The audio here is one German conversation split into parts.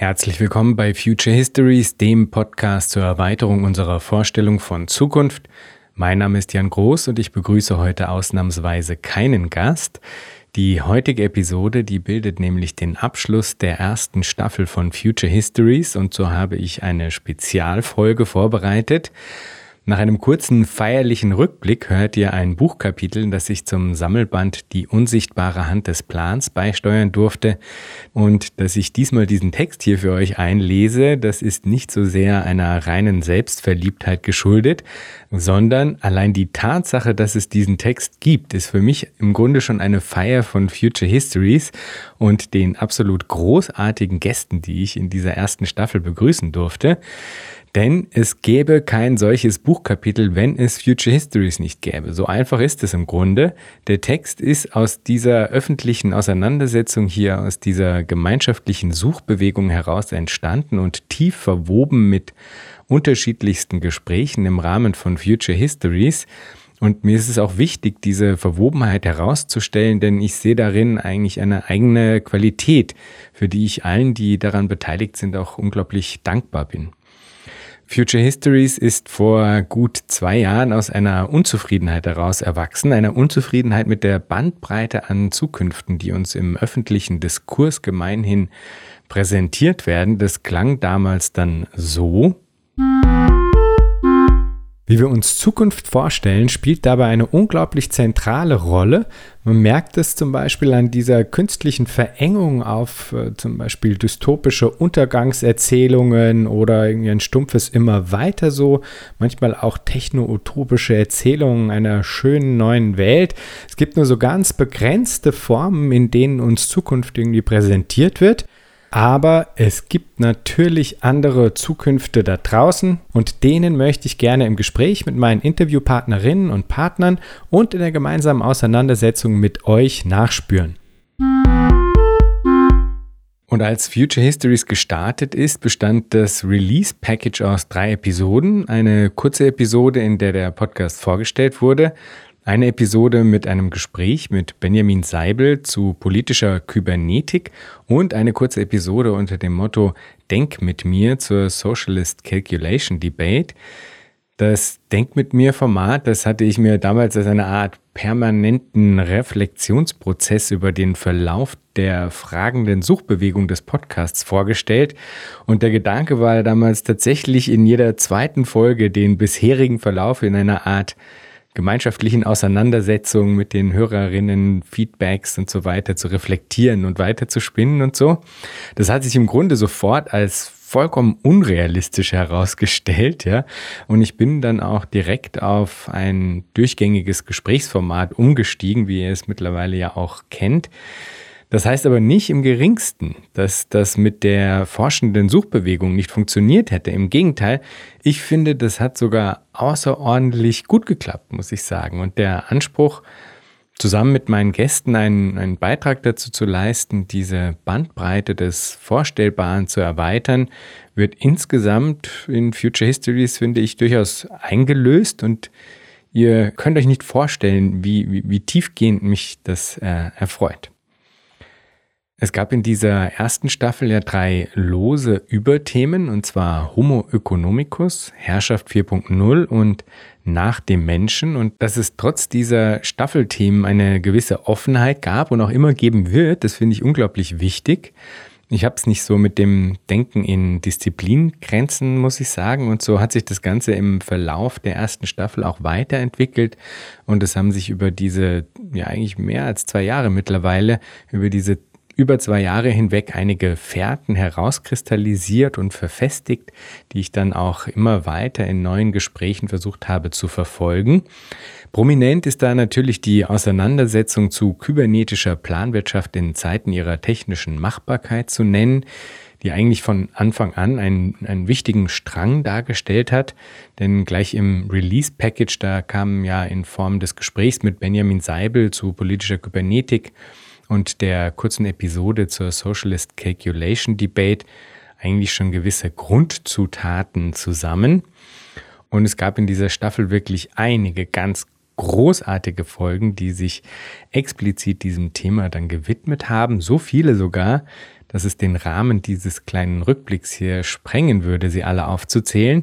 Herzlich willkommen bei Future Histories, dem Podcast zur Erweiterung unserer Vorstellung von Zukunft. Mein Name ist Jan Groß und ich begrüße heute ausnahmsweise keinen Gast. Die heutige Episode, die bildet nämlich den Abschluss der ersten Staffel von Future Histories und so habe ich eine Spezialfolge vorbereitet. Nach einem kurzen feierlichen Rückblick hört ihr ein Buchkapitel, das ich zum Sammelband Die unsichtbare Hand des Plans beisteuern durfte. Und dass ich diesmal diesen Text hier für euch einlese, das ist nicht so sehr einer reinen Selbstverliebtheit geschuldet, sondern allein die Tatsache, dass es diesen Text gibt, ist für mich im Grunde schon eine Feier von Future Histories und den absolut großartigen Gästen, die ich in dieser ersten Staffel begrüßen durfte. Denn es gäbe kein solches Buchkapitel, wenn es Future Histories nicht gäbe. So einfach ist es im Grunde. Der Text ist aus dieser öffentlichen Auseinandersetzung hier, aus dieser gemeinschaftlichen Suchbewegung heraus entstanden und tief verwoben mit unterschiedlichsten Gesprächen im Rahmen von Future Histories. Und mir ist es auch wichtig, diese Verwobenheit herauszustellen, denn ich sehe darin eigentlich eine eigene Qualität, für die ich allen, die daran beteiligt sind, auch unglaublich dankbar bin. Future Histories ist vor gut zwei Jahren aus einer Unzufriedenheit heraus erwachsen, einer Unzufriedenheit mit der Bandbreite an Zukünften, die uns im öffentlichen Diskurs gemeinhin präsentiert werden. Das klang damals dann so. Wie wir uns Zukunft vorstellen, spielt dabei eine unglaublich zentrale Rolle. Man merkt es zum Beispiel an dieser künstlichen Verengung auf äh, zum Beispiel dystopische Untergangserzählungen oder irgendwie ein stumpfes immer weiter so, manchmal auch techno-utopische Erzählungen einer schönen neuen Welt. Es gibt nur so ganz begrenzte Formen, in denen uns Zukunft irgendwie präsentiert wird. Aber es gibt natürlich andere Zukünfte da draußen und denen möchte ich gerne im Gespräch mit meinen Interviewpartnerinnen und Partnern und in der gemeinsamen Auseinandersetzung mit euch nachspüren. Und als Future Histories gestartet ist, bestand das Release Package aus drei Episoden. Eine kurze Episode, in der der Podcast vorgestellt wurde, eine Episode mit einem Gespräch mit Benjamin Seibel zu politischer Kybernetik und eine kurze Episode unter dem Motto Denk mit mir zur Socialist Calculation Debate. Das Denk mit mir Format, das hatte ich mir damals als eine Art permanenten Reflexionsprozess über den Verlauf der fragenden Suchbewegung des Podcasts vorgestellt. Und der Gedanke war damals tatsächlich in jeder zweiten Folge den bisherigen Verlauf in einer Art gemeinschaftlichen Auseinandersetzungen mit den Hörerinnen, Feedbacks und so weiter zu reflektieren und weiter zu spinnen und so. Das hat sich im Grunde sofort als vollkommen unrealistisch herausgestellt, ja. Und ich bin dann auch direkt auf ein durchgängiges Gesprächsformat umgestiegen, wie ihr es mittlerweile ja auch kennt. Das heißt aber nicht im geringsten, dass das mit der forschenden Suchbewegung nicht funktioniert hätte. Im Gegenteil, ich finde, das hat sogar außerordentlich gut geklappt, muss ich sagen. Und der Anspruch, zusammen mit meinen Gästen einen, einen Beitrag dazu zu leisten, diese Bandbreite des Vorstellbaren zu erweitern, wird insgesamt in Future Histories, finde ich, durchaus eingelöst und ihr könnt euch nicht vorstellen, wie, wie, wie tiefgehend mich das äh, erfreut. Es gab in dieser ersten Staffel ja drei lose Überthemen, und zwar Homo economicus, Herrschaft 4.0 und nach dem Menschen. Und dass es trotz dieser Staffelthemen eine gewisse Offenheit gab und auch immer geben wird, das finde ich unglaublich wichtig. Ich habe es nicht so mit dem Denken in Disziplingrenzen, muss ich sagen. Und so hat sich das Ganze im Verlauf der ersten Staffel auch weiterentwickelt. Und es haben sich über diese, ja eigentlich mehr als zwei Jahre mittlerweile, über diese über zwei Jahre hinweg einige Fährten herauskristallisiert und verfestigt, die ich dann auch immer weiter in neuen Gesprächen versucht habe zu verfolgen. Prominent ist da natürlich die Auseinandersetzung zu kybernetischer Planwirtschaft in Zeiten ihrer technischen Machbarkeit zu nennen, die eigentlich von Anfang an einen, einen wichtigen Strang dargestellt hat. Denn gleich im Release-Package, da kam ja in Form des Gesprächs mit Benjamin Seibel zu politischer Kybernetik und der kurzen Episode zur Socialist Calculation Debate eigentlich schon gewisse Grundzutaten zusammen. Und es gab in dieser Staffel wirklich einige ganz großartige Folgen, die sich explizit diesem Thema dann gewidmet haben. So viele sogar, dass es den Rahmen dieses kleinen Rückblicks hier sprengen würde, sie alle aufzuzählen.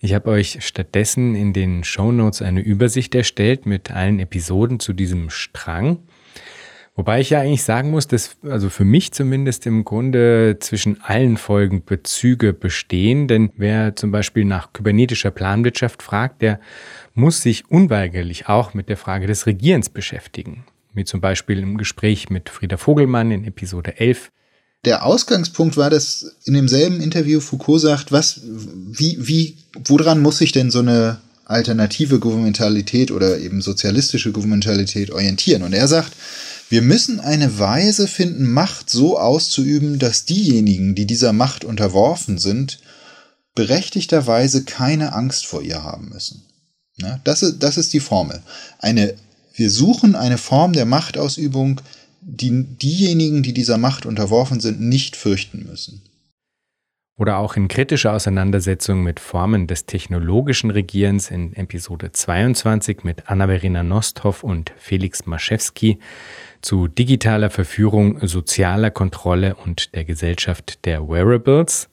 Ich habe euch stattdessen in den Show Notes eine Übersicht erstellt mit allen Episoden zu diesem Strang. Wobei ich ja eigentlich sagen muss, dass also für mich zumindest im Grunde zwischen allen Folgen Bezüge bestehen. Denn wer zum Beispiel nach kybernetischer Planwirtschaft fragt, der muss sich unweigerlich auch mit der Frage des Regierens beschäftigen. Wie zum Beispiel im Gespräch mit Frieda Vogelmann in Episode 11. Der Ausgangspunkt war, dass in demselben Interview Foucault sagt, was, wie, wie, woran muss sich denn so eine alternative Gouvernementalität oder eben sozialistische Gouvernementalität orientieren? Und er sagt, wir müssen eine Weise finden, Macht so auszuüben, dass diejenigen, die dieser Macht unterworfen sind, berechtigterweise keine Angst vor ihr haben müssen. Ja, das, ist, das ist die Formel. Eine, wir suchen eine Form der Machtausübung, die diejenigen, die dieser Macht unterworfen sind, nicht fürchten müssen. Oder auch in kritischer Auseinandersetzung mit Formen des technologischen Regierens in Episode 22 mit Anna-Verena Nosthoff und Felix Maschewski zu digitaler Verführung, sozialer Kontrolle und der Gesellschaft der Wearables.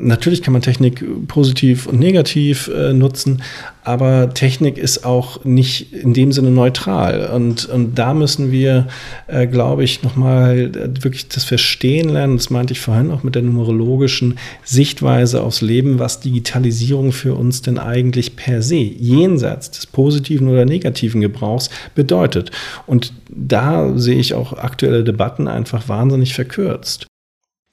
Natürlich kann man Technik positiv und negativ äh, nutzen, aber Technik ist auch nicht in dem Sinne neutral. Und, und da müssen wir, äh, glaube ich, nochmal äh, wirklich das Verstehen lernen. Das meinte ich vorhin auch mit der numerologischen Sichtweise aufs Leben, was Digitalisierung für uns denn eigentlich per se, jenseits des positiven oder negativen Gebrauchs bedeutet. Und da sehe ich auch aktuelle Debatten einfach wahnsinnig verkürzt.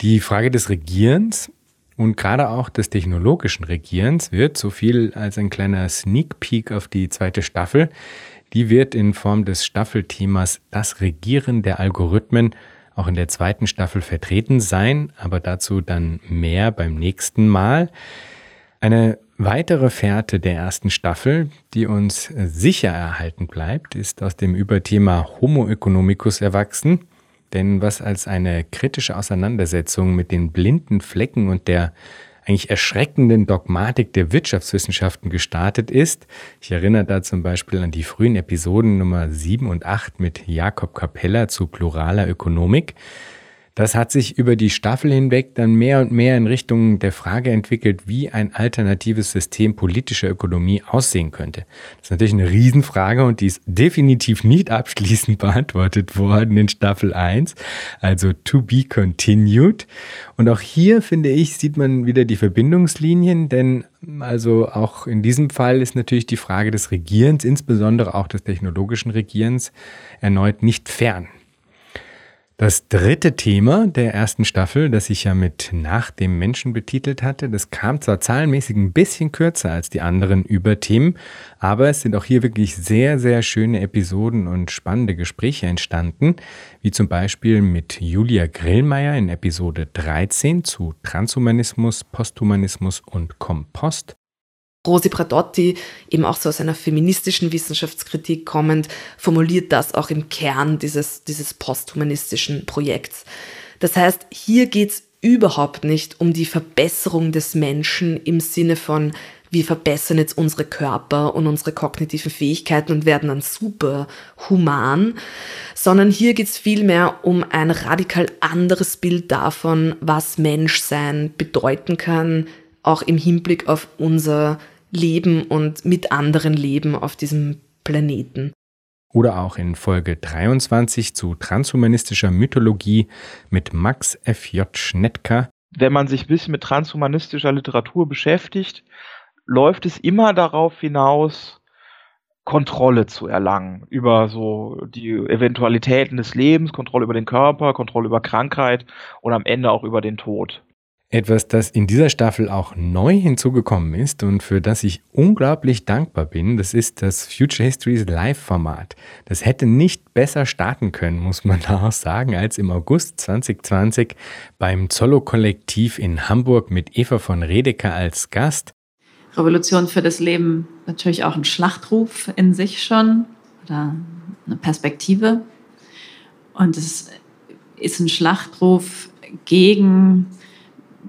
Die Frage des Regierens und gerade auch des technologischen Regierens wird, so viel als ein kleiner Sneak Peek auf die zweite Staffel, die wird in Form des Staffelthemas Das Regieren der Algorithmen auch in der zweiten Staffel vertreten sein, aber dazu dann mehr beim nächsten Mal. Eine weitere Fährte der ersten Staffel, die uns sicher erhalten bleibt, ist aus dem Überthema Homo economicus erwachsen. Denn was als eine kritische Auseinandersetzung mit den blinden Flecken und der eigentlich erschreckenden Dogmatik der Wirtschaftswissenschaften gestartet ist. Ich erinnere da zum Beispiel an die frühen Episoden Nummer 7 und 8 mit Jakob Capella zu pluraler Ökonomik. Das hat sich über die Staffel hinweg dann mehr und mehr in Richtung der Frage entwickelt, wie ein alternatives System politischer Ökonomie aussehen könnte. Das ist natürlich eine Riesenfrage und die ist definitiv nicht abschließend beantwortet worden in Staffel 1, also to be continued. Und auch hier, finde ich, sieht man wieder die Verbindungslinien, denn also auch in diesem Fall ist natürlich die Frage des Regierens, insbesondere auch des technologischen Regierens, erneut nicht fern. Das dritte Thema der ersten Staffel, das ich ja mit Nach dem Menschen betitelt hatte, das kam zwar zahlenmäßig ein bisschen kürzer als die anderen Überthemen, aber es sind auch hier wirklich sehr, sehr schöne Episoden und spannende Gespräche entstanden, wie zum Beispiel mit Julia Grillmeier in Episode 13 zu Transhumanismus, Posthumanismus und Kompost Rosi Bradotti, eben auch so aus einer feministischen Wissenschaftskritik kommend, formuliert das auch im Kern dieses, dieses posthumanistischen Projekts. Das heißt, hier geht es überhaupt nicht um die Verbesserung des Menschen im Sinne von, wir verbessern jetzt unsere Körper und unsere kognitiven Fähigkeiten und werden dann super human, sondern hier geht es vielmehr um ein radikal anderes Bild davon, was Menschsein bedeuten kann, auch im Hinblick auf unser leben und mit anderen leben auf diesem Planeten. Oder auch in Folge 23 zu transhumanistischer Mythologie mit Max F.J. Schnettker. Wenn man sich ein bisschen mit transhumanistischer Literatur beschäftigt, läuft es immer darauf hinaus, Kontrolle zu erlangen über so die Eventualitäten des Lebens, Kontrolle über den Körper, Kontrolle über Krankheit und am Ende auch über den Tod. Etwas, das in dieser Staffel auch neu hinzugekommen ist und für das ich unglaublich dankbar bin, das ist das Future Histories Live-Format. Das hätte nicht besser starten können, muss man da auch sagen, als im August 2020 beim Zollo-Kollektiv in Hamburg mit Eva von Redeker als Gast. Revolution für das Leben natürlich auch ein Schlachtruf in sich schon oder eine Perspektive. Und es ist ein Schlachtruf gegen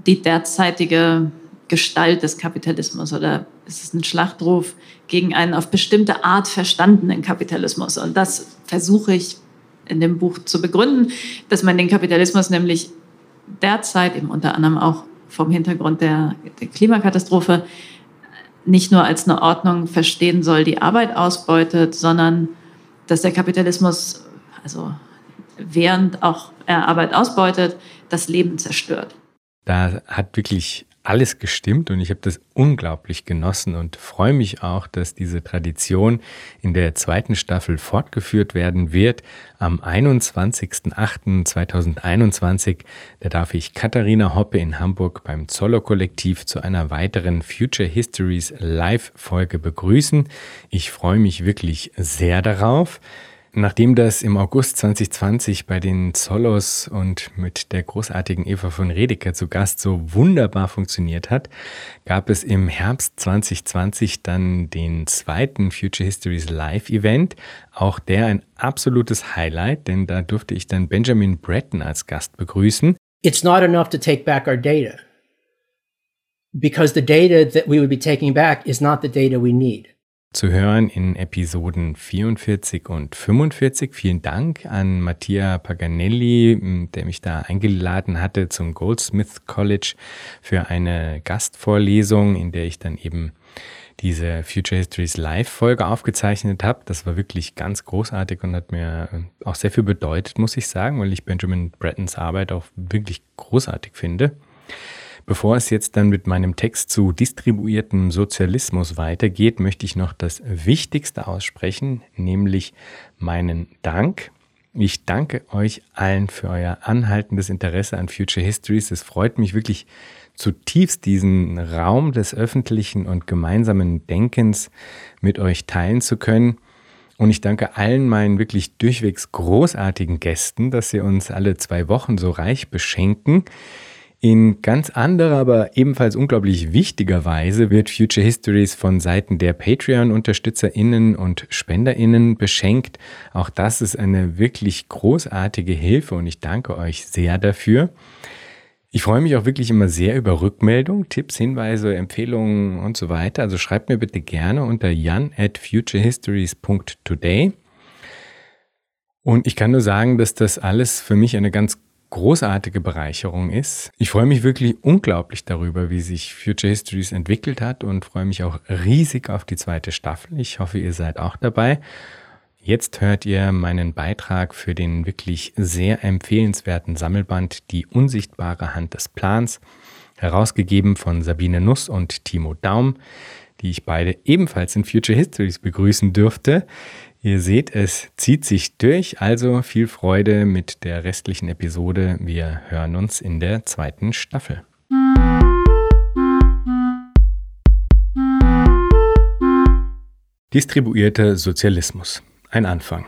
die derzeitige Gestalt des Kapitalismus oder es ist ein Schlachtruf gegen einen auf bestimmte Art verstandenen Kapitalismus. Und das versuche ich in dem Buch zu begründen, dass man den Kapitalismus nämlich derzeit eben unter anderem auch vom Hintergrund der, der Klimakatastrophe nicht nur als eine Ordnung verstehen soll, die Arbeit ausbeutet, sondern dass der Kapitalismus, also während auch er Arbeit ausbeutet, das Leben zerstört. Da hat wirklich alles gestimmt und ich habe das unglaublich genossen und freue mich auch, dass diese Tradition in der zweiten Staffel fortgeführt werden wird. Am 21.08.2021, da darf ich Katharina Hoppe in Hamburg beim Zoller Kollektiv zu einer weiteren Future Histories Live-Folge begrüßen. Ich freue mich wirklich sehr darauf. Nachdem das im August 2020 bei den Zollos und mit der großartigen Eva von Redeker zu Gast so wunderbar funktioniert hat, gab es im Herbst 2020 dann den zweiten Future Histories Live Event. Auch der ein absolutes Highlight, denn da durfte ich dann Benjamin Breton als Gast begrüßen. It's not enough to take back our data. Because the data that we would be taking back is not the data we need zu hören in Episoden 44 und 45. Vielen Dank an Mattia Paganelli, der mich da eingeladen hatte zum Goldsmith College für eine Gastvorlesung, in der ich dann eben diese Future Histories Live-Folge aufgezeichnet habe. Das war wirklich ganz großartig und hat mir auch sehr viel bedeutet, muss ich sagen, weil ich Benjamin Brettons Arbeit auch wirklich großartig finde. Bevor es jetzt dann mit meinem Text zu distribuiertem Sozialismus weitergeht, möchte ich noch das Wichtigste aussprechen, nämlich meinen Dank. Ich danke euch allen für euer anhaltendes Interesse an Future Histories. Es freut mich wirklich zutiefst, diesen Raum des öffentlichen und gemeinsamen Denkens mit euch teilen zu können. Und ich danke allen meinen wirklich durchwegs großartigen Gästen, dass sie uns alle zwei Wochen so reich beschenken. In ganz anderer, aber ebenfalls unglaublich wichtiger Weise wird Future Histories von Seiten der Patreon-UnterstützerInnen und SpenderInnen beschenkt. Auch das ist eine wirklich großartige Hilfe und ich danke euch sehr dafür. Ich freue mich auch wirklich immer sehr über Rückmeldungen, Tipps, Hinweise, Empfehlungen und so weiter. Also schreibt mir bitte gerne unter jan at futurehistories.today. Und ich kann nur sagen, dass das alles für mich eine ganz großartige Bereicherung ist. Ich freue mich wirklich unglaublich darüber, wie sich Future Histories entwickelt hat und freue mich auch riesig auf die zweite Staffel. Ich hoffe, ihr seid auch dabei. Jetzt hört ihr meinen Beitrag für den wirklich sehr empfehlenswerten Sammelband Die unsichtbare Hand des Plans, herausgegeben von Sabine Nuss und Timo Daum, die ich beide ebenfalls in Future Histories begrüßen dürfte. Ihr seht, es zieht sich durch, also viel Freude mit der restlichen Episode. Wir hören uns in der zweiten Staffel. Distribuierter Sozialismus. Ein Anfang.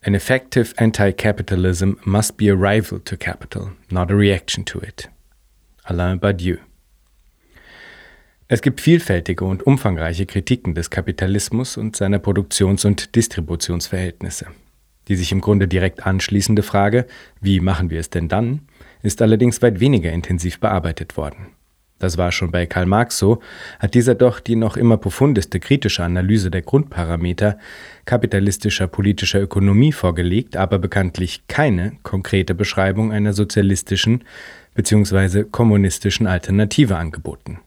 An effective anti-capitalism must be a rival to capital, not a reaction to it. Alain Badiou. Es gibt vielfältige und umfangreiche Kritiken des Kapitalismus und seiner Produktions- und Distributionsverhältnisse. Die sich im Grunde direkt anschließende Frage, wie machen wir es denn dann, ist allerdings weit weniger intensiv bearbeitet worden. Das war schon bei Karl Marx so, hat dieser doch die noch immer profundeste kritische Analyse der Grundparameter kapitalistischer politischer Ökonomie vorgelegt, aber bekanntlich keine konkrete Beschreibung einer sozialistischen bzw. kommunistischen Alternative angeboten.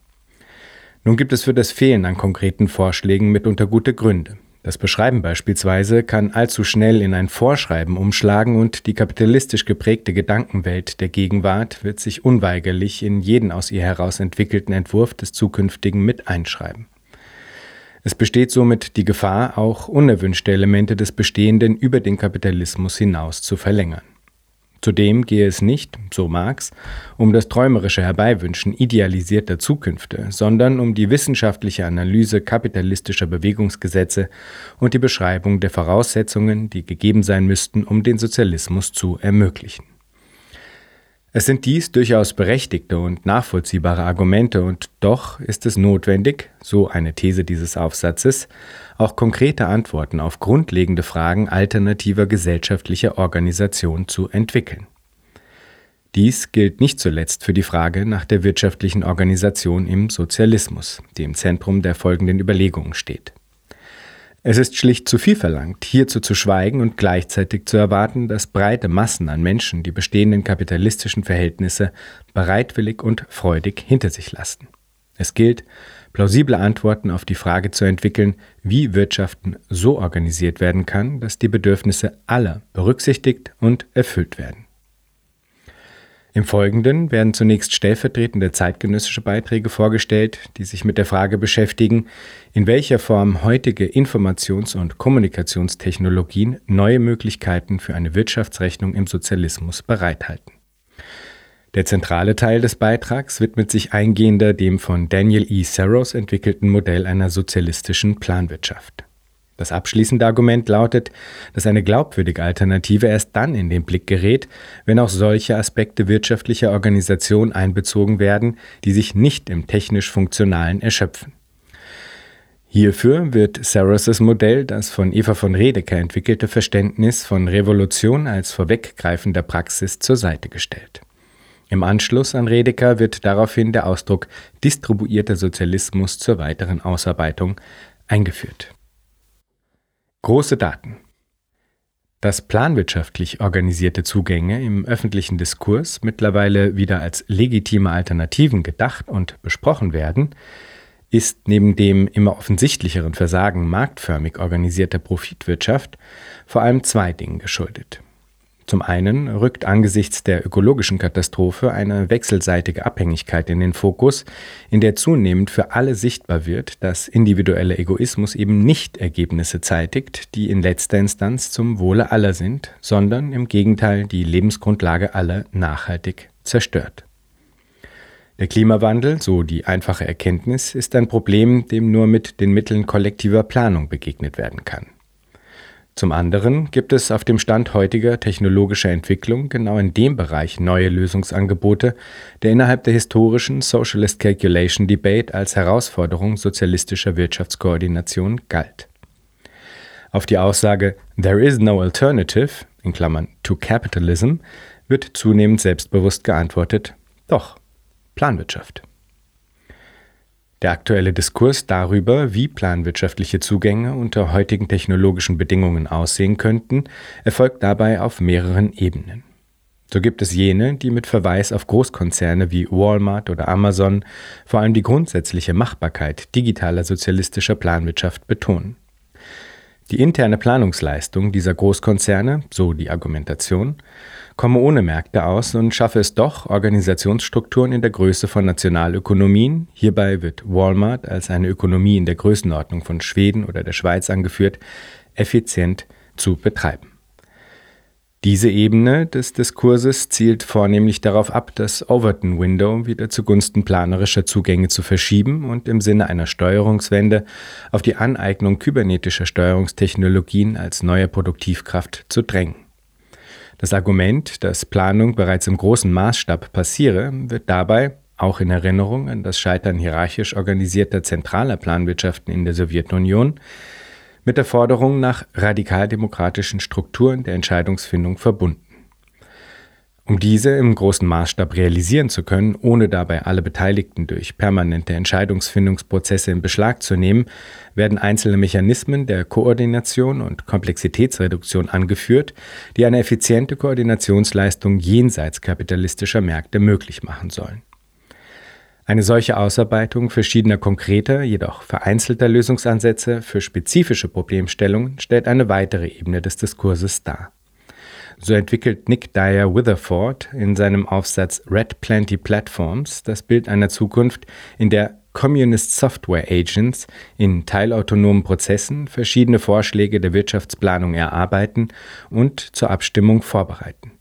Nun gibt es für das Fehlen an konkreten Vorschlägen mitunter gute Gründe. Das Beschreiben beispielsweise kann allzu schnell in ein Vorschreiben umschlagen und die kapitalistisch geprägte Gedankenwelt der Gegenwart wird sich unweigerlich in jeden aus ihr heraus entwickelten Entwurf des zukünftigen mit einschreiben. Es besteht somit die Gefahr, auch unerwünschte Elemente des Bestehenden über den Kapitalismus hinaus zu verlängern. Zudem gehe es nicht, so Marx, um das träumerische Herbeiwünschen idealisierter Zukünfte, sondern um die wissenschaftliche Analyse kapitalistischer Bewegungsgesetze und die Beschreibung der Voraussetzungen, die gegeben sein müssten, um den Sozialismus zu ermöglichen. Es sind dies durchaus berechtigte und nachvollziehbare Argumente, und doch ist es notwendig, so eine These dieses Aufsatzes, auch konkrete Antworten auf grundlegende Fragen alternativer gesellschaftlicher Organisation zu entwickeln. Dies gilt nicht zuletzt für die Frage nach der wirtschaftlichen Organisation im Sozialismus, die im Zentrum der folgenden Überlegungen steht. Es ist schlicht zu viel verlangt, hierzu zu schweigen und gleichzeitig zu erwarten, dass breite Massen an Menschen die bestehenden kapitalistischen Verhältnisse bereitwillig und freudig hinter sich lassen. Es gilt, plausible Antworten auf die Frage zu entwickeln, wie Wirtschaften so organisiert werden kann, dass die Bedürfnisse aller berücksichtigt und erfüllt werden. Im Folgenden werden zunächst stellvertretende zeitgenössische Beiträge vorgestellt, die sich mit der Frage beschäftigen, in welcher Form heutige Informations- und Kommunikationstechnologien neue Möglichkeiten für eine Wirtschaftsrechnung im Sozialismus bereithalten. Der zentrale Teil des Beitrags widmet sich eingehender dem von Daniel E. Saros entwickelten Modell einer sozialistischen Planwirtschaft. Das abschließende Argument lautet, dass eine glaubwürdige Alternative erst dann in den Blick gerät, wenn auch solche Aspekte wirtschaftlicher Organisation einbezogen werden, die sich nicht im technisch Funktionalen erschöpfen. Hierfür wird Saros' Modell das von Eva von Redeker entwickelte Verständnis von Revolution als vorweggreifender Praxis zur Seite gestellt. Im Anschluss an Redeker wird daraufhin der Ausdruck distribuierter Sozialismus zur weiteren Ausarbeitung eingeführt. Große Daten. Dass planwirtschaftlich organisierte Zugänge im öffentlichen Diskurs mittlerweile wieder als legitime Alternativen gedacht und besprochen werden, ist neben dem immer offensichtlicheren Versagen marktförmig organisierter Profitwirtschaft vor allem zwei Dingen geschuldet. Zum einen rückt angesichts der ökologischen Katastrophe eine wechselseitige Abhängigkeit in den Fokus, in der zunehmend für alle sichtbar wird, dass individueller Egoismus eben nicht Ergebnisse zeitigt, die in letzter Instanz zum Wohle aller sind, sondern im Gegenteil die Lebensgrundlage aller nachhaltig zerstört. Der Klimawandel, so die einfache Erkenntnis, ist ein Problem, dem nur mit den Mitteln kollektiver Planung begegnet werden kann. Zum anderen gibt es auf dem Stand heutiger technologischer Entwicklung genau in dem Bereich neue Lösungsangebote, der innerhalb der historischen Socialist Calculation Debate als Herausforderung sozialistischer Wirtschaftskoordination galt. Auf die Aussage There is no alternative in Klammern to capitalism wird zunehmend selbstbewusst geantwortet, doch, Planwirtschaft. Der aktuelle Diskurs darüber, wie planwirtschaftliche Zugänge unter heutigen technologischen Bedingungen aussehen könnten, erfolgt dabei auf mehreren Ebenen. So gibt es jene, die mit Verweis auf Großkonzerne wie Walmart oder Amazon vor allem die grundsätzliche Machbarkeit digitaler sozialistischer Planwirtschaft betonen. Die interne Planungsleistung dieser Großkonzerne, so die Argumentation, komme ohne Märkte aus und schaffe es doch, Organisationsstrukturen in der Größe von Nationalökonomien, hierbei wird Walmart als eine Ökonomie in der Größenordnung von Schweden oder der Schweiz angeführt, effizient zu betreiben. Diese Ebene des Diskurses zielt vornehmlich darauf ab, das Overton Window wieder zugunsten planerischer Zugänge zu verschieben und im Sinne einer Steuerungswende auf die Aneignung kybernetischer Steuerungstechnologien als neue Produktivkraft zu drängen. Das Argument, dass Planung bereits im großen Maßstab passiere, wird dabei, auch in Erinnerung an das Scheitern hierarchisch organisierter zentraler Planwirtschaften in der Sowjetunion, mit der Forderung nach radikaldemokratischen Strukturen der Entscheidungsfindung verbunden. Um diese im großen Maßstab realisieren zu können, ohne dabei alle Beteiligten durch permanente Entscheidungsfindungsprozesse in Beschlag zu nehmen, werden einzelne Mechanismen der Koordination und Komplexitätsreduktion angeführt, die eine effiziente Koordinationsleistung jenseits kapitalistischer Märkte möglich machen sollen. Eine solche Ausarbeitung verschiedener konkreter, jedoch vereinzelter Lösungsansätze für spezifische Problemstellungen stellt eine weitere Ebene des Diskurses dar. So entwickelt Nick Dyer Witherford in seinem Aufsatz Red Plenty Platforms das Bild einer Zukunft, in der Communist Software Agents in teilautonomen Prozessen verschiedene Vorschläge der Wirtschaftsplanung erarbeiten und zur Abstimmung vorbereiten.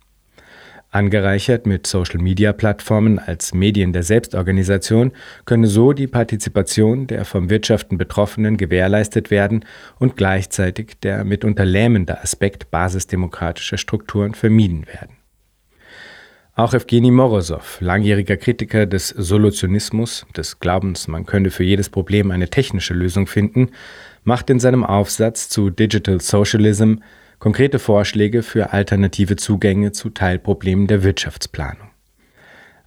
Angereichert mit Social-Media-Plattformen als Medien der Selbstorganisation könne so die Partizipation der vom Wirtschaften Betroffenen gewährleistet werden und gleichzeitig der mitunter lähmende Aspekt basisdemokratischer Strukturen vermieden werden. Auch Evgeny Morosow, langjähriger Kritiker des Solutionismus, des Glaubens, man könne für jedes Problem eine technische Lösung finden, macht in seinem Aufsatz zu Digital Socialism konkrete Vorschläge für alternative Zugänge zu Teilproblemen der Wirtschaftsplanung.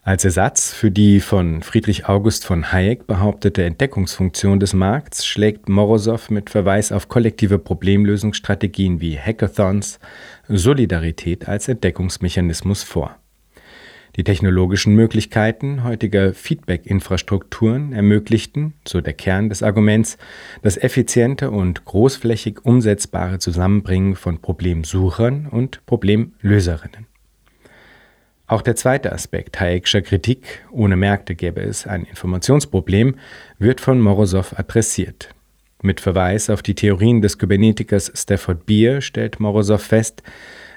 Als Ersatz für die von Friedrich August von Hayek behauptete Entdeckungsfunktion des Markts schlägt Morosow mit Verweis auf kollektive Problemlösungsstrategien wie Hackathons Solidarität als Entdeckungsmechanismus vor. Die technologischen Möglichkeiten heutiger Feedback-Infrastrukturen ermöglichten, so der Kern des Arguments, das effiziente und großflächig umsetzbare Zusammenbringen von Problemsuchern und Problemlöserinnen. Auch der zweite Aspekt Hayek'scher Kritik, ohne Märkte gäbe es ein Informationsproblem, wird von Morosow adressiert. Mit Verweis auf die Theorien des Kybernetikers Stafford Beer stellt Morosow fest,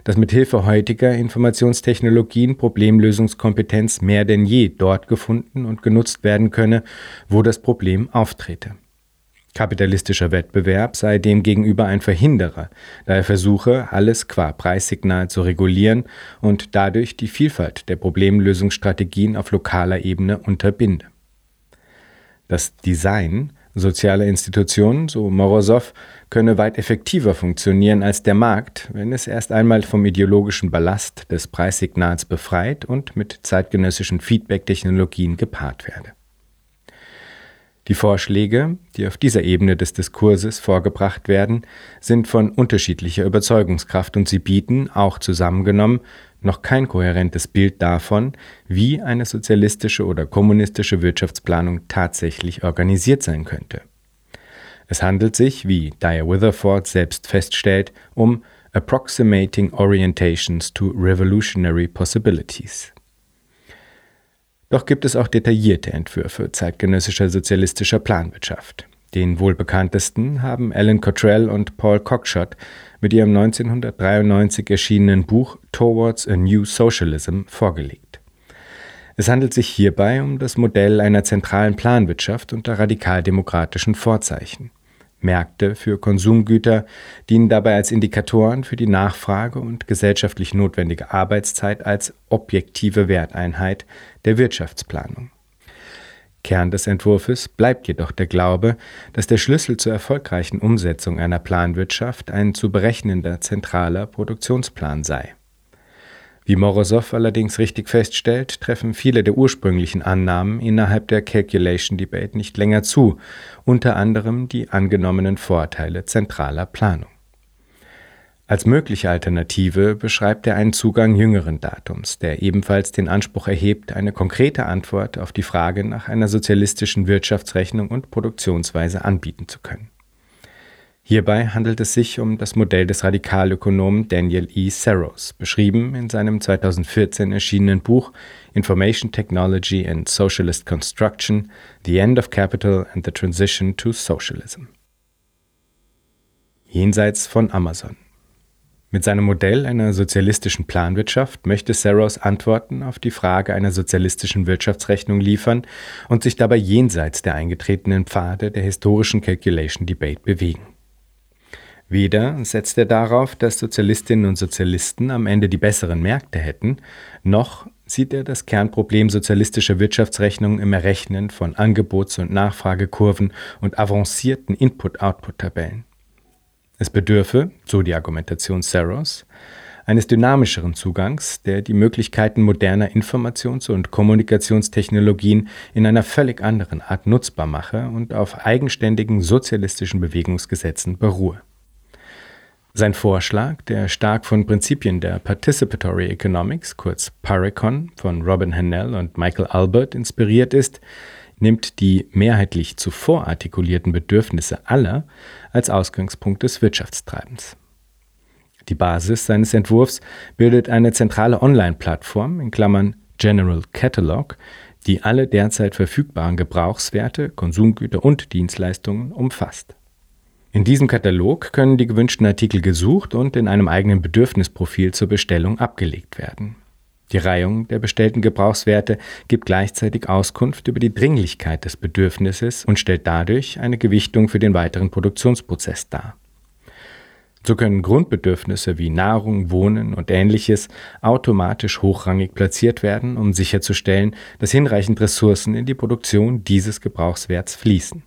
dass mit Hilfe heutiger Informationstechnologien Problemlösungskompetenz mehr denn je dort gefunden und genutzt werden könne, wo das Problem auftrete. Kapitalistischer Wettbewerb sei demgegenüber ein Verhinderer, da er versuche, alles qua Preissignal zu regulieren und dadurch die Vielfalt der Problemlösungsstrategien auf lokaler Ebene unterbinde. Das Design sozialer Institutionen, so Morosow, könne weit effektiver funktionieren als der Markt, wenn es erst einmal vom ideologischen Ballast des Preissignals befreit und mit zeitgenössischen Feedback-Technologien gepaart werde. Die Vorschläge, die auf dieser Ebene des Diskurses vorgebracht werden, sind von unterschiedlicher Überzeugungskraft und sie bieten, auch zusammengenommen, noch kein kohärentes Bild davon, wie eine sozialistische oder kommunistische Wirtschaftsplanung tatsächlich organisiert sein könnte. Es handelt sich, wie Dyer Witherford selbst feststellt, um Approximating Orientations to Revolutionary Possibilities. Doch gibt es auch detaillierte Entwürfe zeitgenössischer sozialistischer Planwirtschaft. Den wohl bekanntesten haben Alan Cottrell und Paul Cockshott mit ihrem 1993 erschienenen Buch Towards a New Socialism vorgelegt. Es handelt sich hierbei um das Modell einer zentralen Planwirtschaft unter radikaldemokratischen Vorzeichen. Märkte für Konsumgüter dienen dabei als Indikatoren für die Nachfrage und gesellschaftlich notwendige Arbeitszeit als objektive Werteinheit der Wirtschaftsplanung. Kern des Entwurfs bleibt jedoch der Glaube, dass der Schlüssel zur erfolgreichen Umsetzung einer Planwirtschaft ein zu berechnender zentraler Produktionsplan sei. Wie Morosow allerdings richtig feststellt, treffen viele der ursprünglichen Annahmen innerhalb der Calculation Debate nicht länger zu, unter anderem die angenommenen Vorteile zentraler Planung. Als mögliche Alternative beschreibt er einen Zugang jüngeren Datums, der ebenfalls den Anspruch erhebt, eine konkrete Antwort auf die Frage nach einer sozialistischen Wirtschaftsrechnung und Produktionsweise anbieten zu können. Hierbei handelt es sich um das Modell des Radikalökonomen Daniel E. Saros, beschrieben in seinem 2014 erschienenen Buch Information Technology and Socialist Construction: The End of Capital and the Transition to Socialism. Jenseits von Amazon. Mit seinem Modell einer sozialistischen Planwirtschaft möchte Saros Antworten auf die Frage einer sozialistischen Wirtschaftsrechnung liefern und sich dabei jenseits der eingetretenen Pfade der historischen Calculation Debate bewegen. Weder setzt er darauf, dass Sozialistinnen und Sozialisten am Ende die besseren Märkte hätten, noch sieht er das Kernproblem sozialistischer Wirtschaftsrechnung im Errechnen von Angebots- und Nachfragekurven und avancierten Input-Output-Tabellen. Es bedürfe, so die Argumentation Saros, eines dynamischeren Zugangs, der die Möglichkeiten moderner Informations- und Kommunikationstechnologien in einer völlig anderen Art nutzbar mache und auf eigenständigen sozialistischen Bewegungsgesetzen beruhe. Sein Vorschlag, der stark von Prinzipien der Participatory Economics, kurz Parecon, von Robin Hannell und Michael Albert inspiriert ist, nimmt die mehrheitlich zuvor artikulierten Bedürfnisse aller als Ausgangspunkt des Wirtschaftstreibens. Die Basis seines Entwurfs bildet eine zentrale Online-Plattform in Klammern General Catalog, die alle derzeit verfügbaren Gebrauchswerte, Konsumgüter und Dienstleistungen umfasst. In diesem Katalog können die gewünschten Artikel gesucht und in einem eigenen Bedürfnisprofil zur Bestellung abgelegt werden. Die Reihung der bestellten Gebrauchswerte gibt gleichzeitig Auskunft über die Dringlichkeit des Bedürfnisses und stellt dadurch eine Gewichtung für den weiteren Produktionsprozess dar. So können Grundbedürfnisse wie Nahrung, Wohnen und ähnliches automatisch hochrangig platziert werden, um sicherzustellen, dass hinreichend Ressourcen in die Produktion dieses Gebrauchswerts fließen.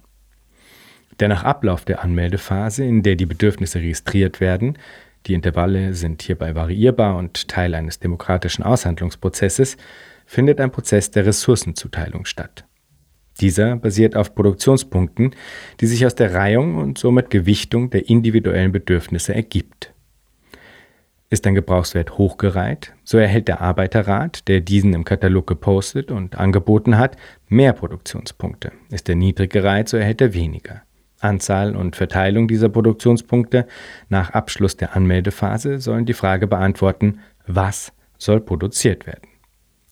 Der nach Ablauf der Anmeldephase, in der die Bedürfnisse registriert werden, die Intervalle sind hierbei variierbar und Teil eines demokratischen Aushandlungsprozesses, findet ein Prozess der Ressourcenzuteilung statt. Dieser basiert auf Produktionspunkten, die sich aus der Reihung und somit Gewichtung der individuellen Bedürfnisse ergibt. Ist ein Gebrauchswert hochgereiht, so erhält der Arbeiterrat, der diesen im Katalog gepostet und angeboten hat, mehr Produktionspunkte. Ist er niedrig gereiht, so erhält er weniger. Anzahl und Verteilung dieser Produktionspunkte nach Abschluss der Anmeldephase sollen die Frage beantworten, was soll produziert werden.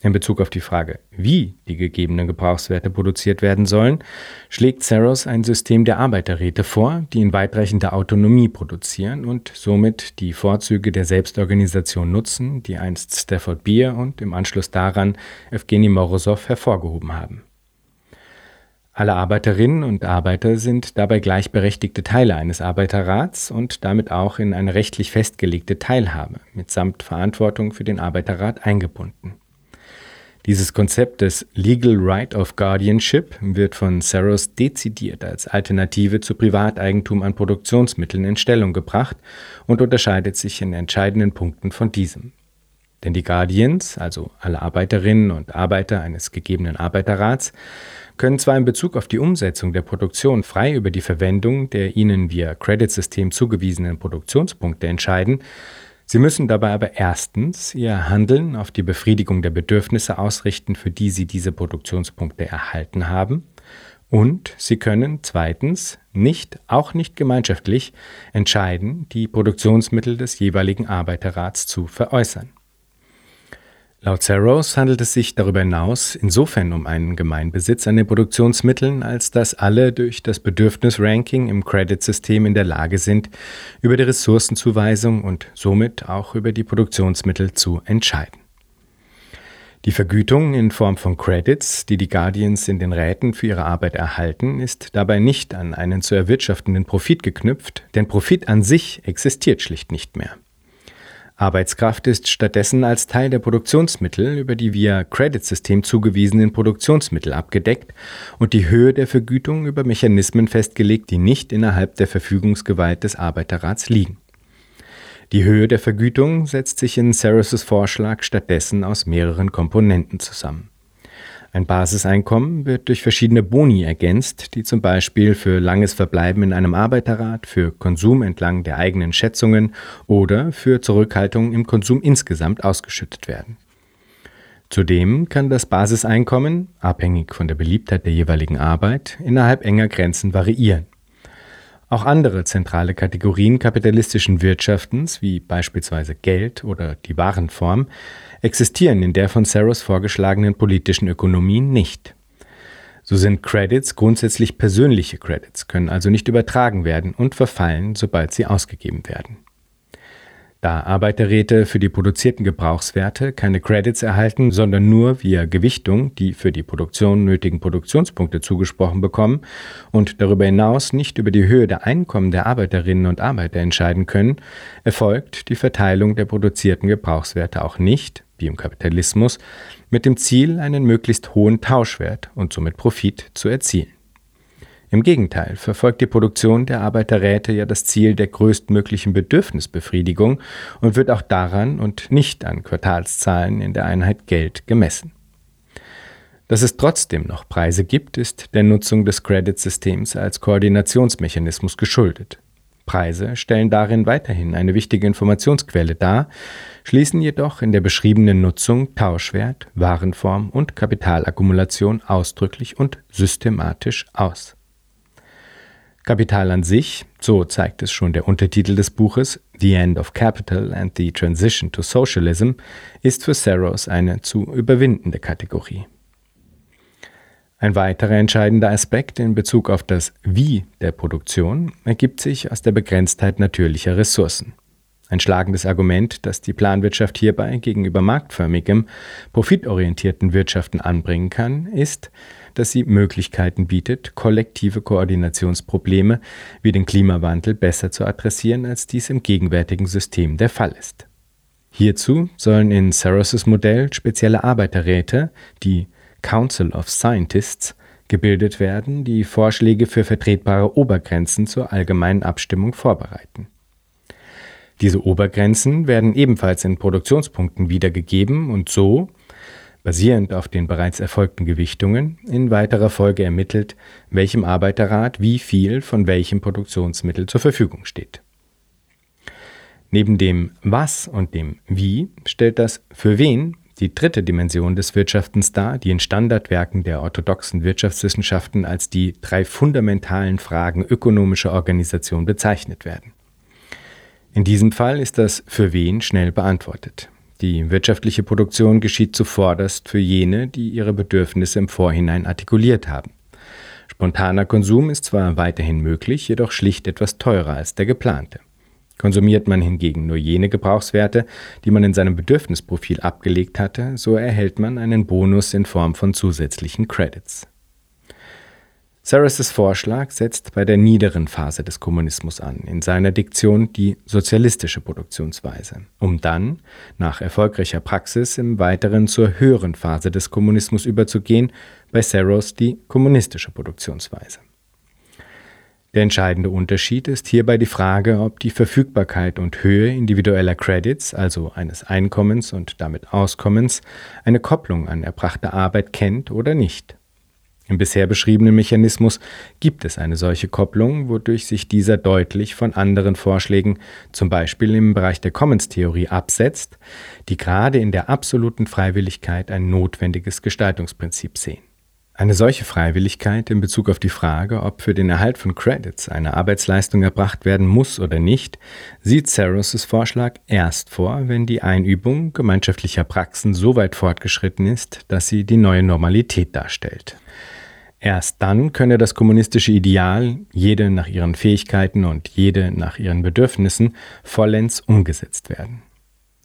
In Bezug auf die Frage, wie die gegebenen Gebrauchswerte produziert werden sollen, schlägt Saros ein System der Arbeiterräte vor, die in weitreichender Autonomie produzieren und somit die Vorzüge der Selbstorganisation nutzen, die einst Stafford Beer und im Anschluss daran Evgeny Morosow hervorgehoben haben. Alle Arbeiterinnen und Arbeiter sind dabei gleichberechtigte Teile eines Arbeiterrats und damit auch in eine rechtlich festgelegte Teilhabe mitsamt Verantwortung für den Arbeiterrat eingebunden. Dieses Konzept des Legal Right of Guardianship wird von Saros dezidiert als Alternative zu Privateigentum an Produktionsmitteln in Stellung gebracht und unterscheidet sich in entscheidenden Punkten von diesem. Denn die Guardians, also alle Arbeiterinnen und Arbeiter eines gegebenen Arbeiterrats, können zwar in Bezug auf die Umsetzung der Produktion frei über die Verwendung der ihnen via Credit-System zugewiesenen Produktionspunkte entscheiden, Sie müssen dabei aber erstens ihr Handeln auf die Befriedigung der Bedürfnisse ausrichten, für die sie diese Produktionspunkte erhalten haben, und sie können zweitens nicht, auch nicht gemeinschaftlich, entscheiden, die Produktionsmittel des jeweiligen Arbeiterrats zu veräußern. Laut Saros handelt es sich darüber hinaus insofern um einen Gemeinbesitz an den Produktionsmitteln, als dass alle durch das Bedürfnisranking im Credit-System in der Lage sind, über die Ressourcenzuweisung und somit auch über die Produktionsmittel zu entscheiden. Die Vergütung in Form von Credits, die die Guardians in den Räten für ihre Arbeit erhalten, ist dabei nicht an einen zu erwirtschaftenden Profit geknüpft, denn Profit an sich existiert schlicht nicht mehr. Arbeitskraft ist stattdessen als Teil der Produktionsmittel über die via Credit-System zugewiesenen Produktionsmittel abgedeckt und die Höhe der Vergütung über Mechanismen festgelegt, die nicht innerhalb der Verfügungsgewalt des Arbeiterrats liegen. Die Höhe der Vergütung setzt sich in Saros Vorschlag stattdessen aus mehreren Komponenten zusammen. Ein Basiseinkommen wird durch verschiedene Boni ergänzt, die zum Beispiel für langes Verbleiben in einem Arbeiterrat, für Konsum entlang der eigenen Schätzungen oder für Zurückhaltung im Konsum insgesamt ausgeschüttet werden. Zudem kann das Basiseinkommen, abhängig von der Beliebtheit der jeweiligen Arbeit, innerhalb enger Grenzen variieren. Auch andere zentrale Kategorien kapitalistischen Wirtschaftens, wie beispielsweise Geld oder die Warenform, existieren in der von Saros vorgeschlagenen politischen Ökonomie nicht. So sind Credits grundsätzlich persönliche Credits, können also nicht übertragen werden und verfallen, sobald sie ausgegeben werden. Da Arbeiterräte für die produzierten Gebrauchswerte keine Credits erhalten, sondern nur via Gewichtung die für die Produktion nötigen Produktionspunkte zugesprochen bekommen und darüber hinaus nicht über die Höhe der Einkommen der Arbeiterinnen und Arbeiter entscheiden können, erfolgt die Verteilung der produzierten Gebrauchswerte auch nicht, wie im Kapitalismus, mit dem Ziel, einen möglichst hohen Tauschwert und somit Profit zu erzielen. Im Gegenteil verfolgt die Produktion der Arbeiterräte ja das Ziel der größtmöglichen Bedürfnisbefriedigung und wird auch daran und nicht an Quartalszahlen in der Einheit Geld gemessen. Dass es trotzdem noch Preise gibt, ist der Nutzung des Credit-Systems als Koordinationsmechanismus geschuldet. Preise stellen darin weiterhin eine wichtige Informationsquelle dar, schließen jedoch in der beschriebenen Nutzung Tauschwert, Warenform und Kapitalakkumulation ausdrücklich und systematisch aus. Kapital an sich, so zeigt es schon der Untertitel des Buches, The End of Capital and the Transition to Socialism, ist für Saros eine zu überwindende Kategorie. Ein weiterer entscheidender Aspekt in Bezug auf das Wie der Produktion ergibt sich aus der Begrenztheit natürlicher Ressourcen. Ein schlagendes Argument, das die Planwirtschaft hierbei gegenüber marktförmigem, profitorientierten Wirtschaften anbringen kann, ist, dass sie Möglichkeiten bietet, kollektive Koordinationsprobleme wie den Klimawandel besser zu adressieren, als dies im gegenwärtigen System der Fall ist. Hierzu sollen in Saros' Modell spezielle Arbeiterräte, die Council of Scientists, gebildet werden, die Vorschläge für vertretbare Obergrenzen zur allgemeinen Abstimmung vorbereiten. Diese Obergrenzen werden ebenfalls in Produktionspunkten wiedergegeben und so basierend auf den bereits erfolgten Gewichtungen, in weiterer Folge ermittelt, welchem Arbeiterrat wie viel von welchem Produktionsmittel zur Verfügung steht. Neben dem Was und dem Wie stellt das Für wen die dritte Dimension des Wirtschaftens dar, die in Standardwerken der orthodoxen Wirtschaftswissenschaften als die drei fundamentalen Fragen ökonomischer Organisation bezeichnet werden. In diesem Fall ist das Für wen schnell beantwortet. Die wirtschaftliche Produktion geschieht zuvorderst für jene, die ihre Bedürfnisse im Vorhinein artikuliert haben. Spontaner Konsum ist zwar weiterhin möglich, jedoch schlicht etwas teurer als der geplante. Konsumiert man hingegen nur jene Gebrauchswerte, die man in seinem Bedürfnisprofil abgelegt hatte, so erhält man einen Bonus in Form von zusätzlichen Credits. Sarris' Vorschlag setzt bei der niederen Phase des Kommunismus an, in seiner Diktion die sozialistische Produktionsweise, um dann, nach erfolgreicher Praxis, im Weiteren zur höheren Phase des Kommunismus überzugehen, bei Saros die kommunistische Produktionsweise. Der entscheidende Unterschied ist hierbei die Frage, ob die Verfügbarkeit und Höhe individueller Credits, also eines Einkommens und damit Auskommens, eine Kopplung an erbrachte Arbeit kennt oder nicht. Im bisher beschriebenen Mechanismus gibt es eine solche Kopplung, wodurch sich dieser deutlich von anderen Vorschlägen, zum Beispiel im Bereich der Commons-Theorie, absetzt, die gerade in der absoluten Freiwilligkeit ein notwendiges Gestaltungsprinzip sehen. Eine solche Freiwilligkeit in Bezug auf die Frage, ob für den Erhalt von Credits eine Arbeitsleistung erbracht werden muss oder nicht, sieht Saros' Vorschlag erst vor, wenn die Einübung gemeinschaftlicher Praxen so weit fortgeschritten ist, dass sie die neue Normalität darstellt. Erst dann könne das kommunistische Ideal, jede nach ihren Fähigkeiten und jede nach ihren Bedürfnissen, vollends umgesetzt werden.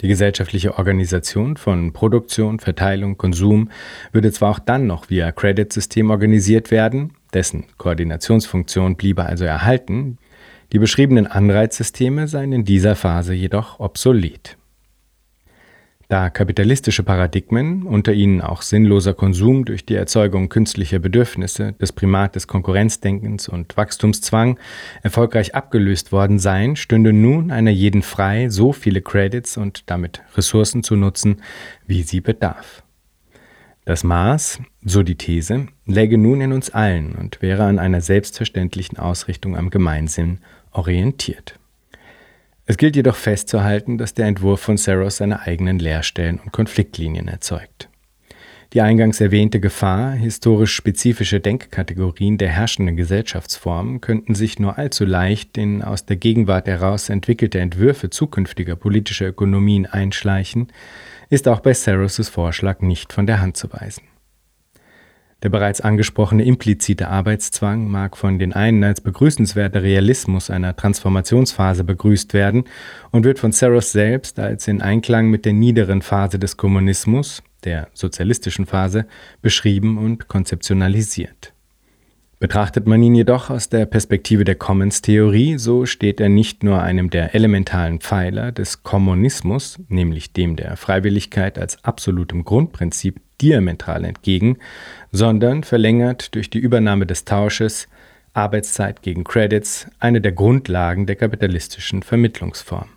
Die gesellschaftliche Organisation von Produktion, Verteilung, Konsum würde zwar auch dann noch via Credit-System organisiert werden, dessen Koordinationsfunktion bliebe also erhalten, die beschriebenen Anreizsysteme seien in dieser Phase jedoch obsolet. Da kapitalistische Paradigmen, unter ihnen auch sinnloser Konsum durch die Erzeugung künstlicher Bedürfnisse, das Primat des Konkurrenzdenkens und Wachstumszwang erfolgreich abgelöst worden seien, stünde nun einer jeden frei, so viele Credits und damit Ressourcen zu nutzen, wie sie bedarf. Das Maß, so die These, läge nun in uns allen und wäre an einer selbstverständlichen Ausrichtung am Gemeinsinn orientiert. Es gilt jedoch festzuhalten, dass der Entwurf von Saros seine eigenen Leerstellen und Konfliktlinien erzeugt. Die eingangs erwähnte Gefahr, historisch spezifische Denkkategorien der herrschenden Gesellschaftsformen könnten sich nur allzu leicht in aus der Gegenwart heraus entwickelte Entwürfe zukünftiger politischer Ökonomien einschleichen, ist auch bei Saros' Vorschlag nicht von der Hand zu weisen. Der bereits angesprochene implizite Arbeitszwang mag von den einen als begrüßenswerter Realismus einer Transformationsphase begrüßt werden und wird von Saros selbst als in Einklang mit der niederen Phase des Kommunismus, der sozialistischen Phase, beschrieben und konzeptionalisiert. Betrachtet man ihn jedoch aus der Perspektive der Commons-Theorie, so steht er nicht nur einem der elementalen Pfeiler des Kommunismus, nämlich dem der Freiwilligkeit als absolutem Grundprinzip, diametral entgegen, sondern verlängert durch die Übernahme des Tausches Arbeitszeit gegen Credits eine der Grundlagen der kapitalistischen Vermittlungsform.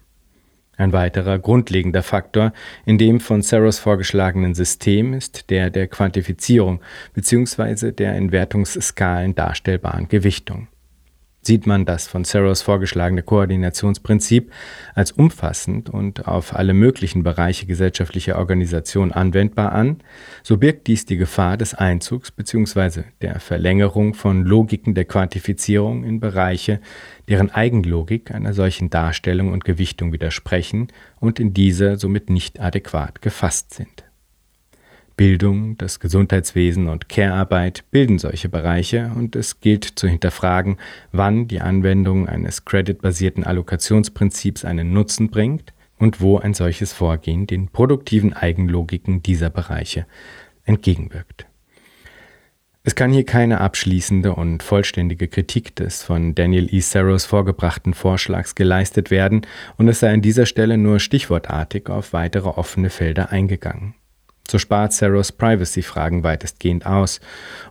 Ein weiterer grundlegender Faktor in dem von Saros vorgeschlagenen System ist der der Quantifizierung bzw. der in Wertungsskalen darstellbaren Gewichtung. Sieht man das von Saros vorgeschlagene Koordinationsprinzip als umfassend und auf alle möglichen Bereiche gesellschaftlicher Organisation anwendbar an, so birgt dies die Gefahr des Einzugs bzw. der Verlängerung von Logiken der Quantifizierung in Bereiche, deren Eigenlogik einer solchen Darstellung und Gewichtung widersprechen und in dieser somit nicht adäquat gefasst sind. Bildung, das Gesundheitswesen und Care-Arbeit bilden solche Bereiche und es gilt zu hinterfragen, wann die Anwendung eines creditbasierten Allokationsprinzips einen Nutzen bringt und wo ein solches Vorgehen den produktiven Eigenlogiken dieser Bereiche entgegenwirkt. Es kann hier keine abschließende und vollständige Kritik des von Daniel E. Saros vorgebrachten Vorschlags geleistet werden und es sei an dieser Stelle nur stichwortartig auf weitere offene Felder eingegangen. So spart Saros Privacy-Fragen weitestgehend aus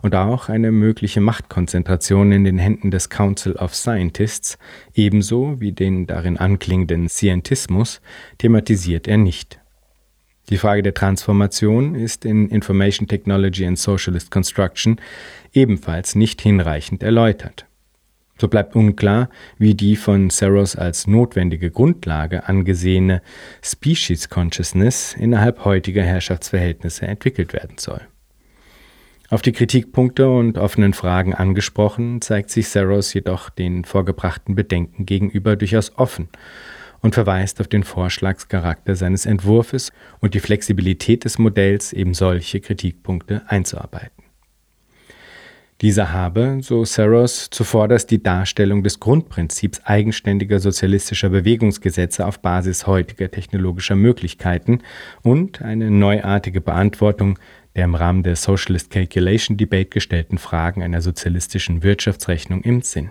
und auch eine mögliche Machtkonzentration in den Händen des Council of Scientists, ebenso wie den darin anklingenden Scientismus, thematisiert er nicht. Die Frage der Transformation ist in Information Technology and Socialist Construction ebenfalls nicht hinreichend erläutert. So bleibt unklar, wie die von Saros als notwendige Grundlage angesehene Species Consciousness innerhalb heutiger Herrschaftsverhältnisse entwickelt werden soll. Auf die Kritikpunkte und offenen Fragen angesprochen, zeigt sich Saros jedoch den vorgebrachten Bedenken gegenüber durchaus offen und verweist auf den Vorschlagscharakter seines Entwurfs und die Flexibilität des Modells, eben solche Kritikpunkte einzuarbeiten. Dieser habe, so Saros, zuvorderst die Darstellung des Grundprinzips eigenständiger sozialistischer Bewegungsgesetze auf Basis heutiger technologischer Möglichkeiten und eine neuartige Beantwortung der im Rahmen der Socialist Calculation Debate gestellten Fragen einer sozialistischen Wirtschaftsrechnung im Sinn.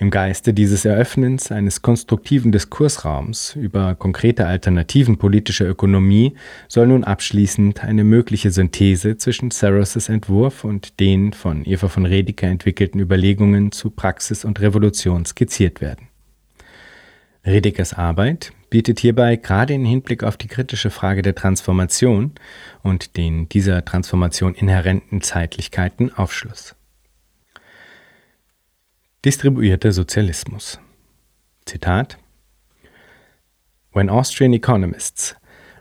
Im Geiste dieses Eröffnens eines konstruktiven Diskursraums über konkrete Alternativen politischer Ökonomie soll nun abschließend eine mögliche Synthese zwischen Saros' Entwurf und den von Eva von Redeker entwickelten Überlegungen zu Praxis und Revolution skizziert werden. Redekers Arbeit bietet hierbei gerade im Hinblick auf die kritische Frage der Transformation und den dieser Transformation inhärenten Zeitlichkeiten Aufschluss. Distribuierter Sozialismus. Zitat When Austrian economists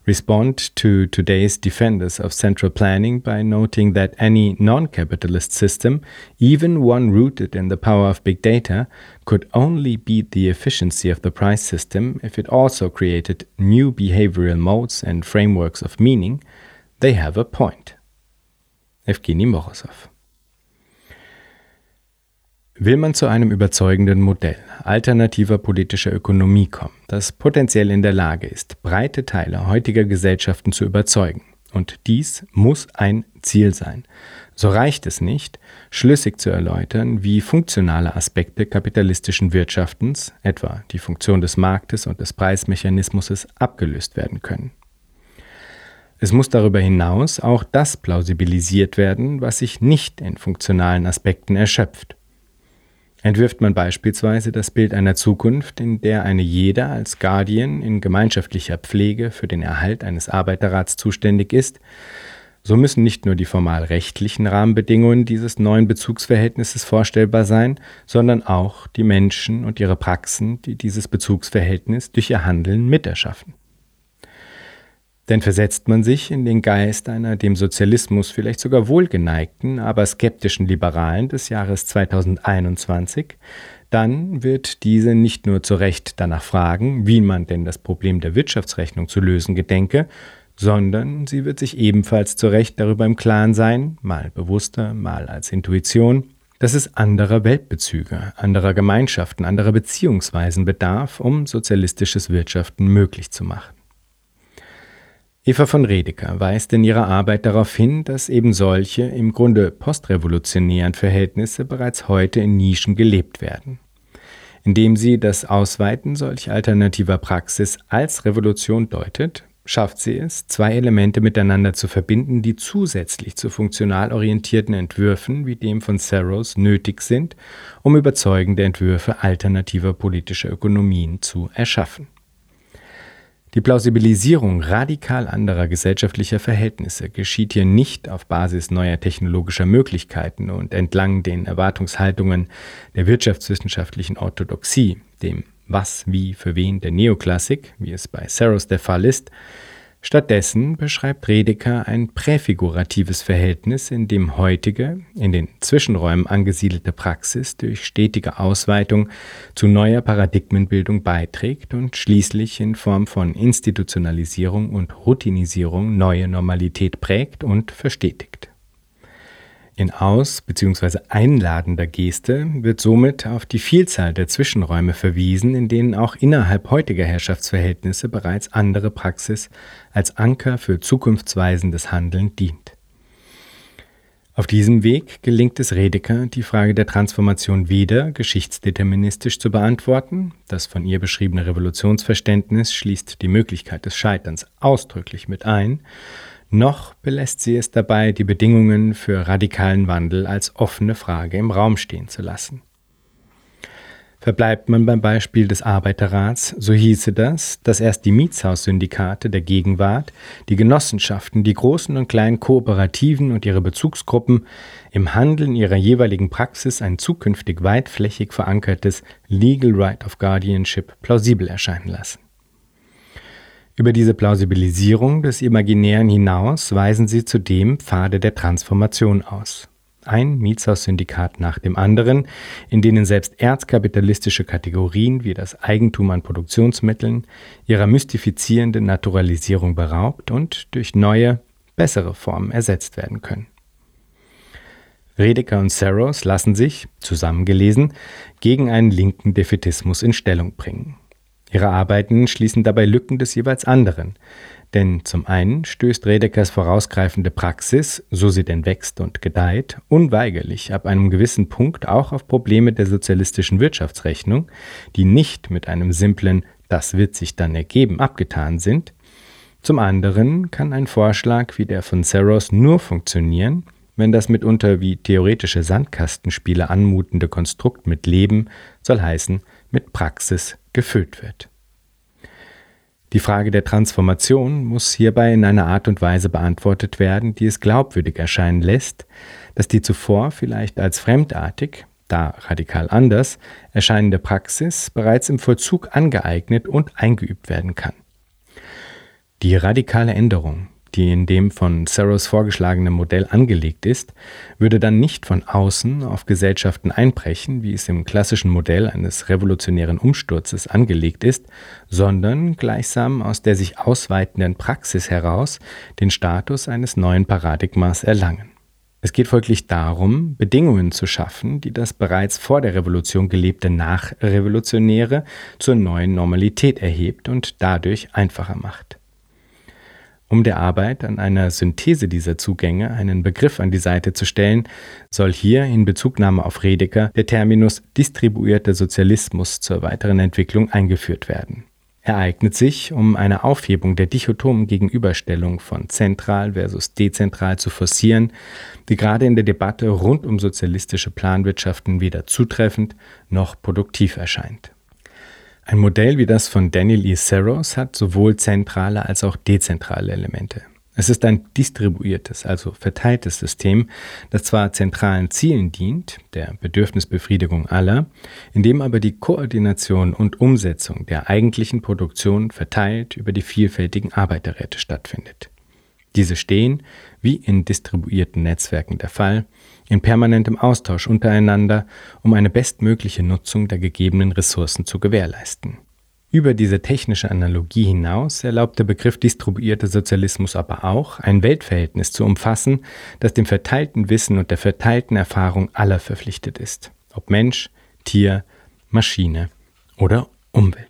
respond to today's defenders of central planning by noting that any non-capitalist system, even one rooted in the power of big data, could only beat the efficiency of the price system if it also created new behavioral modes and frameworks of meaning, they have a point. Evgeny Morozov Will man zu einem überzeugenden Modell alternativer politischer Ökonomie kommen, das potenziell in der Lage ist, breite Teile heutiger Gesellschaften zu überzeugen, und dies muss ein Ziel sein, so reicht es nicht, schlüssig zu erläutern, wie funktionale Aspekte kapitalistischen Wirtschaftens, etwa die Funktion des Marktes und des Preismechanismus, abgelöst werden können. Es muss darüber hinaus auch das plausibilisiert werden, was sich nicht in funktionalen Aspekten erschöpft entwirft man beispielsweise das Bild einer Zukunft, in der eine jeder als Guardian in gemeinschaftlicher Pflege für den Erhalt eines Arbeiterrats zuständig ist, so müssen nicht nur die formal rechtlichen Rahmenbedingungen dieses neuen Bezugsverhältnisses vorstellbar sein, sondern auch die Menschen und ihre Praxen, die dieses Bezugsverhältnis durch ihr Handeln miterschaffen. Denn versetzt man sich in den Geist einer dem Sozialismus vielleicht sogar wohlgeneigten, aber skeptischen Liberalen des Jahres 2021, dann wird diese nicht nur zu Recht danach fragen, wie man denn das Problem der Wirtschaftsrechnung zu lösen gedenke, sondern sie wird sich ebenfalls zu Recht darüber im Klaren sein, mal bewusster, mal als Intuition, dass es anderer Weltbezüge, anderer Gemeinschaften, anderer Beziehungsweisen bedarf, um sozialistisches Wirtschaften möglich zu machen. Eva von Redeker weist in ihrer Arbeit darauf hin, dass eben solche im Grunde postrevolutionären Verhältnisse bereits heute in Nischen gelebt werden. Indem sie das Ausweiten solch alternativer Praxis als Revolution deutet, schafft sie es, zwei Elemente miteinander zu verbinden, die zusätzlich zu funktional orientierten Entwürfen wie dem von Saros nötig sind, um überzeugende Entwürfe alternativer politischer Ökonomien zu erschaffen. Die Plausibilisierung radikal anderer gesellschaftlicher Verhältnisse geschieht hier nicht auf Basis neuer technologischer Möglichkeiten und entlang den Erwartungshaltungen der wirtschaftswissenschaftlichen Orthodoxie, dem Was, Wie, für wen der Neoklassik, wie es bei Saros der Fall ist, Stattdessen beschreibt Redeker ein präfiguratives Verhältnis, in dem heutige, in den Zwischenräumen angesiedelte Praxis durch stetige Ausweitung zu neuer Paradigmenbildung beiträgt und schließlich in Form von Institutionalisierung und Routinisierung neue Normalität prägt und verstetigt. In aus- bzw. einladender Geste wird somit auf die Vielzahl der Zwischenräume verwiesen, in denen auch innerhalb heutiger Herrschaftsverhältnisse bereits andere Praxis als Anker für zukunftsweisendes Handeln dient. Auf diesem Weg gelingt es Redeker, die Frage der Transformation weder geschichtsdeterministisch zu beantworten, das von ihr beschriebene Revolutionsverständnis schließt die Möglichkeit des Scheiterns ausdrücklich mit ein, noch belässt sie es dabei, die Bedingungen für radikalen Wandel als offene Frage im Raum stehen zu lassen. Verbleibt man beim Beispiel des Arbeiterrats, so hieße das, dass erst die Mietshaussyndikate der Gegenwart, die Genossenschaften, die großen und kleinen Kooperativen und ihre Bezugsgruppen im Handeln ihrer jeweiligen Praxis ein zukünftig weitflächig verankertes Legal Right of Guardianship plausibel erscheinen lassen. Über diese Plausibilisierung des Imaginären hinaus weisen sie zudem Pfade der Transformation aus ein Mietshaussyndikat nach dem anderen, in denen selbst erzkapitalistische Kategorien wie das Eigentum an Produktionsmitteln ihrer mystifizierenden Naturalisierung beraubt und durch neue, bessere Formen ersetzt werden können. Redeker und Saros lassen sich, zusammengelesen, gegen einen linken Defetismus in Stellung bringen. Ihre Arbeiten schließen dabei Lücken des jeweils anderen, denn zum einen stößt Redekers vorausgreifende Praxis, so sie denn wächst und gedeiht, unweigerlich ab einem gewissen Punkt auch auf Probleme der sozialistischen Wirtschaftsrechnung, die nicht mit einem simplen Das wird sich dann ergeben abgetan sind. Zum anderen kann ein Vorschlag wie der von Saros nur funktionieren, wenn das mitunter wie theoretische Sandkastenspiele anmutende Konstrukt mit Leben, soll heißen, mit Praxis gefüllt wird. Die Frage der Transformation muss hierbei in einer Art und Weise beantwortet werden, die es glaubwürdig erscheinen lässt, dass die zuvor vielleicht als fremdartig, da radikal anders, erscheinende Praxis bereits im Vollzug angeeignet und eingeübt werden kann. Die radikale Änderung, die in dem von Saros vorgeschlagenen Modell angelegt ist, würde dann nicht von außen auf Gesellschaften einbrechen, wie es im klassischen Modell eines revolutionären Umsturzes angelegt ist, sondern gleichsam aus der sich ausweitenden Praxis heraus den Status eines neuen Paradigmas erlangen. Es geht folglich darum, Bedingungen zu schaffen, die das bereits vor der Revolution gelebte Nachrevolutionäre zur neuen Normalität erhebt und dadurch einfacher macht. Um der Arbeit an einer Synthese dieser Zugänge einen Begriff an die Seite zu stellen, soll hier in Bezugnahme auf Redeker der Terminus distribuierter Sozialismus zur weiteren Entwicklung eingeführt werden. Er eignet sich, um eine Aufhebung der dichotomen Gegenüberstellung von zentral versus dezentral zu forcieren, die gerade in der Debatte rund um sozialistische Planwirtschaften weder zutreffend noch produktiv erscheint. Ein Modell wie das von Daniel E. Saros hat sowohl zentrale als auch dezentrale Elemente. Es ist ein distribuiertes, also verteiltes System, das zwar zentralen Zielen dient, der Bedürfnisbefriedigung aller, in dem aber die Koordination und Umsetzung der eigentlichen Produktion verteilt über die vielfältigen Arbeiterräte stattfindet. Diese stehen, wie in distribuierten Netzwerken der Fall, in permanentem Austausch untereinander, um eine bestmögliche Nutzung der gegebenen Ressourcen zu gewährleisten. Über diese technische Analogie hinaus erlaubt der Begriff distribuierter Sozialismus aber auch, ein Weltverhältnis zu umfassen, das dem verteilten Wissen und der verteilten Erfahrung aller verpflichtet ist, ob Mensch, Tier, Maschine oder Umwelt.